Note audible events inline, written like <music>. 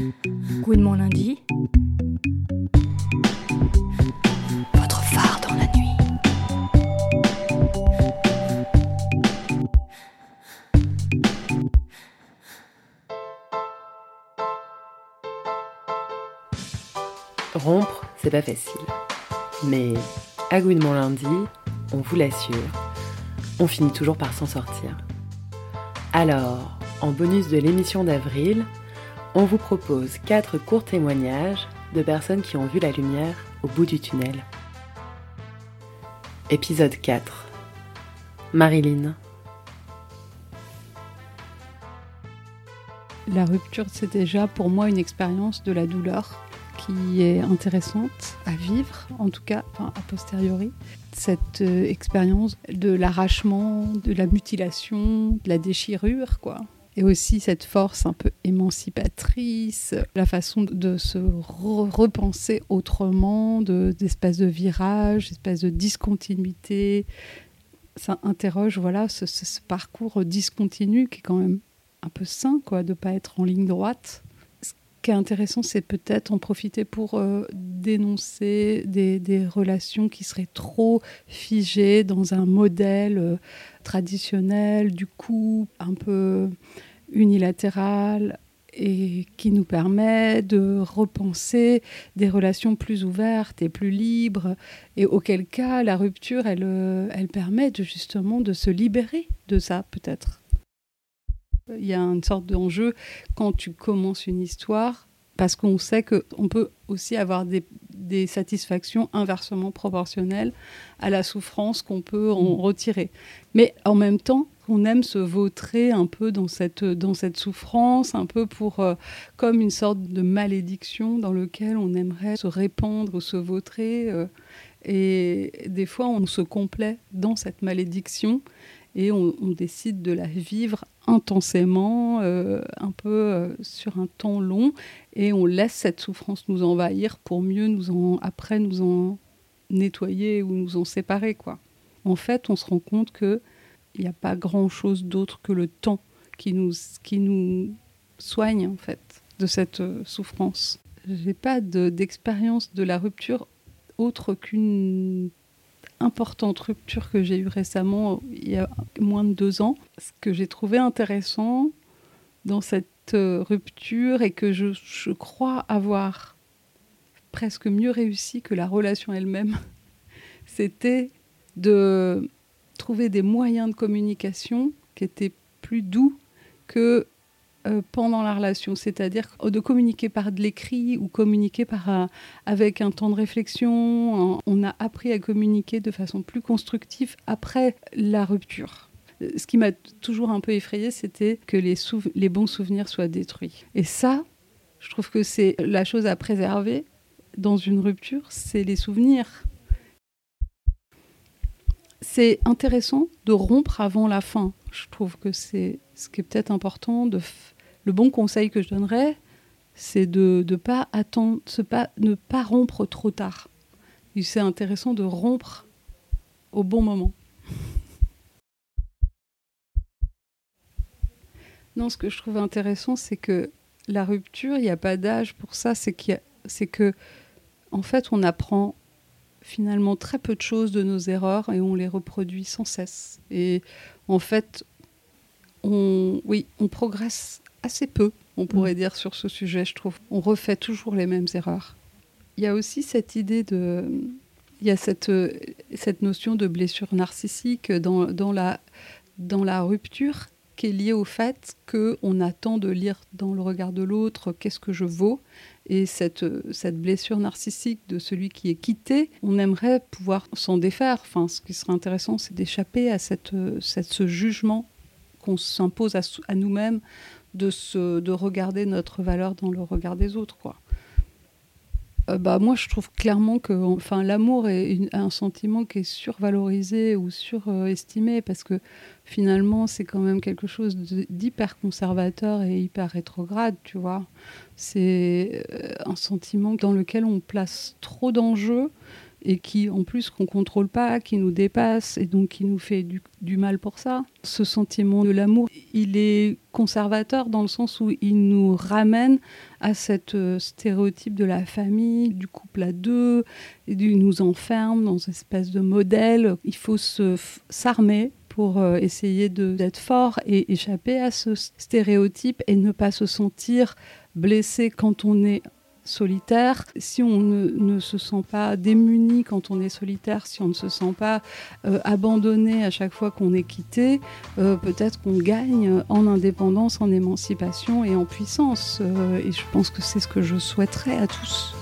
Good mon lundi. Votre phare dans la nuit. Rompre, c'est pas facile. Mais à goût de mon lundi, on vous l'assure, on finit toujours par s'en sortir. Alors, en bonus de l'émission d'avril, on vous propose quatre courts témoignages de personnes qui ont vu la lumière au bout du tunnel. Épisode 4 Marilyn La rupture, c'est déjà pour moi une expérience de la douleur qui est intéressante à vivre, en tout cas enfin, a posteriori. Cette euh, expérience de l'arrachement, de la mutilation, de la déchirure, quoi. Et aussi cette force un peu émancipatrice, la façon de se re- repenser autrement, de- d'espèces de, virages, d'espèces de discontinuité. Ça interroge voilà, ce, ce- parcours discontinu qui est quand même un peu sain, quoi, de pas être en ligne droite. Intéressant, c'est peut-être en profiter pour euh, dénoncer des, relations qui seraient trop figées dans un modèle euh, traditionnel du couple, un peu unilatéral et qui nous permet de repenser des relations plus ouvertes et plus libres et auquel cas la rupture elle, euh, elle permet justement de se libérer de ça peut-être il y a une sorte d'enjeu quand tu commences une histoire, parce qu'on sait qu'on peut aussi avoir des, des satisfactions inversement proportionnelles à la souffrance qu'on peut en retirer. Mais en même temps, on aime se vautrer un peu dans cette, dans cette souffrance, un peu pour, euh, comme une sorte de malédiction dans lequel on aimerait se répandre ou se vautrer. euh, et des fois, on se complaît dans cette malédiction et on, décide de la vivre intensément, euh, un peu euh, sur un temps long, et on laisse cette souffrance nous envahir pour mieux nous en, après nous en nettoyer ou nous en séparer. En fait, on se rend compte qu'il n'y a pas grand-chose d'autre que le temps qui nous, qui nous soigne en fait de cette euh, souffrance. J'ai pas de- d'expérience de la rupture autre qu'une importante rupture que j'ai eue récemment, il y a moins de deux ans. Ce que j'ai trouvé intéressant dans cette euh, rupture et que je, je crois avoir presque mieux réussi que la relation elle-même, <laughs> c'était de trouver des moyens de communication qui étaient plus doux que euh, pendant la relation, c'est-à-dire de communiquer par de l'écrit ou communiquer par un- avec un temps de réflexion. On a appris à communiquer de façon plus constructive après la rupture. Euh, Ce qui m'a toujours un peu effrayé, c'était que les bons souvenirs soient détruits. Et ça, je trouve que c'est la chose à préserver dans une rupture, c'est les souvenirs. C'est intéressant de rompre avant la fin. Je trouve que c'est ce qui est peut-être important. De Le bon conseil que je donnerais, c'est de ne pas attendre, pas, ne pas rompre trop tard. C'est intéressant de rompre au bon moment. Non, ce que je trouve intéressant, c'est que la rupture, il n'y a pas d'âge pour ça. C'est a- c'est que, en fait, on apprend finalement très peu de choses de nos erreurs et on les reproduit sans cesse. Et en fait, on, oui, on progresse assez peu, on pourrait dire, sur ce sujet, je trouve. On refait toujours les mêmes erreurs. Il y a aussi cette idée de... Il y a cette, cette notion de blessure narcissique dans, dans, la, dans la rupture qui est liée au fait qu'on attend de lire dans le regard de l'autre qu'est-ce que je vaux? Et cette, cette blessure narcissique de celui qui est quitté, on aimerait pouvoir s'en défaire. Enfin, ce qui serait intéressant, c'est d'échapper à cette, cette- ce jugement qu'on s'impose à, à nous-mêmes de, de regarder notre valeur dans le regard des autres. Quoi. Euh, bah, moi, je trouve clairement que enfin, l'amour est un sentiment qui est survalorisé ou surestimé parce que finalement, c'est quand même quelque chose d'hyper conservateur et hyper rétrograde, tu vois. C'est euh, un sentiment dans lequel on place trop d'enjeux et qui en plus qu'on contrôle pas, qui nous dépasse et donc qui nous fait du, mal pour ça. Ce sentiment de l'amour, il est conservateur dans le sens où il nous ramène à cette euh, stéréotype de la famille, du couple à deux, et il nous enferme dans une espèce de modèle. Il faut s'armer pour euh, essayer d'être fort et échapper à ce stéréotype et ne pas se sentir blessé quand on est solitaire, si on ne, se sent pas démuni quand on est solitaire, si on ne se sent pas euh, abandonné à chaque fois qu'on est quitté, euh, peut-être qu'on gagne en indépendance, en émancipation et en puissance. et je pense que c'est ce que je souhaiterais à tous.